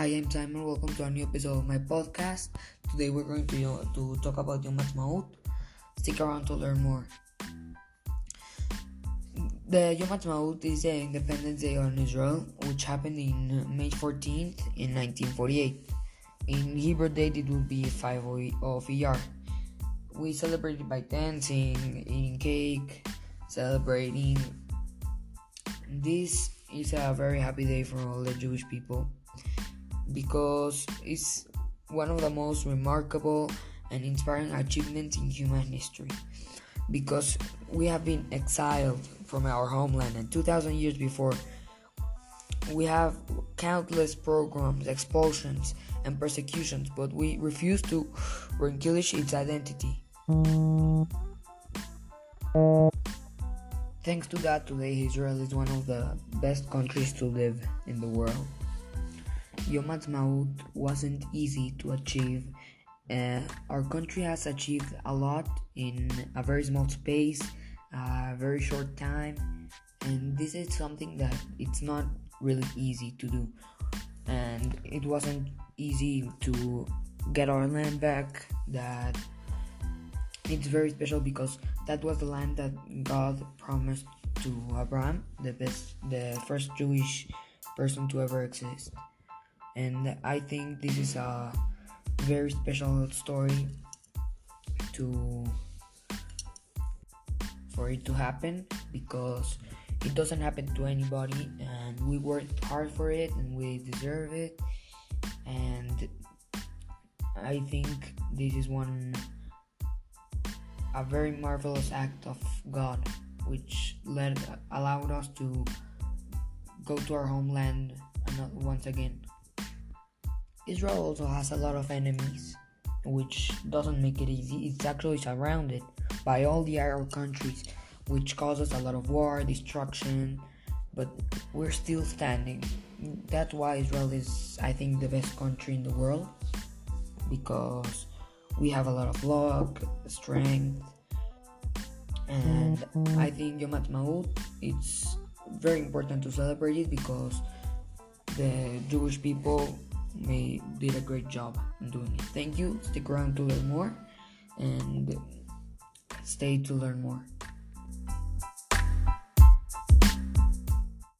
Hi, I'm Simon. Welcome to a new episode of my podcast. Today we're going to, to talk about Yom Ha'atzmaut. Stick around to learn more. The Yom Ha'atzmaut is the Independence Day on Israel, which happened in May 14th in 1948. In Hebrew date, it would be 5 of Iyar. We celebrated by dancing, eating cake, celebrating. This is a very happy day for all the Jewish people because it's one of the most remarkable and inspiring achievements in human history. Because we have been exiled from our homeland, and 2,000 years before, we have countless pogroms, expulsions, and persecutions, but we refuse to relinquish its identity. Thanks to that, today Israel is one of the best countries to live in the world. Yom Ha'atzmaut wasn't easy to achieve. Uh, our country has achieved a lot in a very small space, a very short time, and this is something that it's not really easy to do. And it wasn't easy to get our land back. That it's very special because that was the land that God promised to Abraham, the best, the first Jewish person to ever exist and I think this is a very special story to for it to happen because it doesn't happen to anybody and we worked hard for it and we deserve it. And I think this is one a very marvelous act of God which led allowed us to go to our homeland once again Israel also has a lot of enemies, which doesn't make it easy. It's actually surrounded by all the Arab countries, which causes a lot of war, destruction, but we're still standing. That's why Israel is, I think, the best country in the world because we have a lot of luck, strength, and I think Yom Ha'atzmaut it's very important to celebrate it because the Jewish people they did a great job in doing it. Thank you. Stick around to learn more and stay to learn more.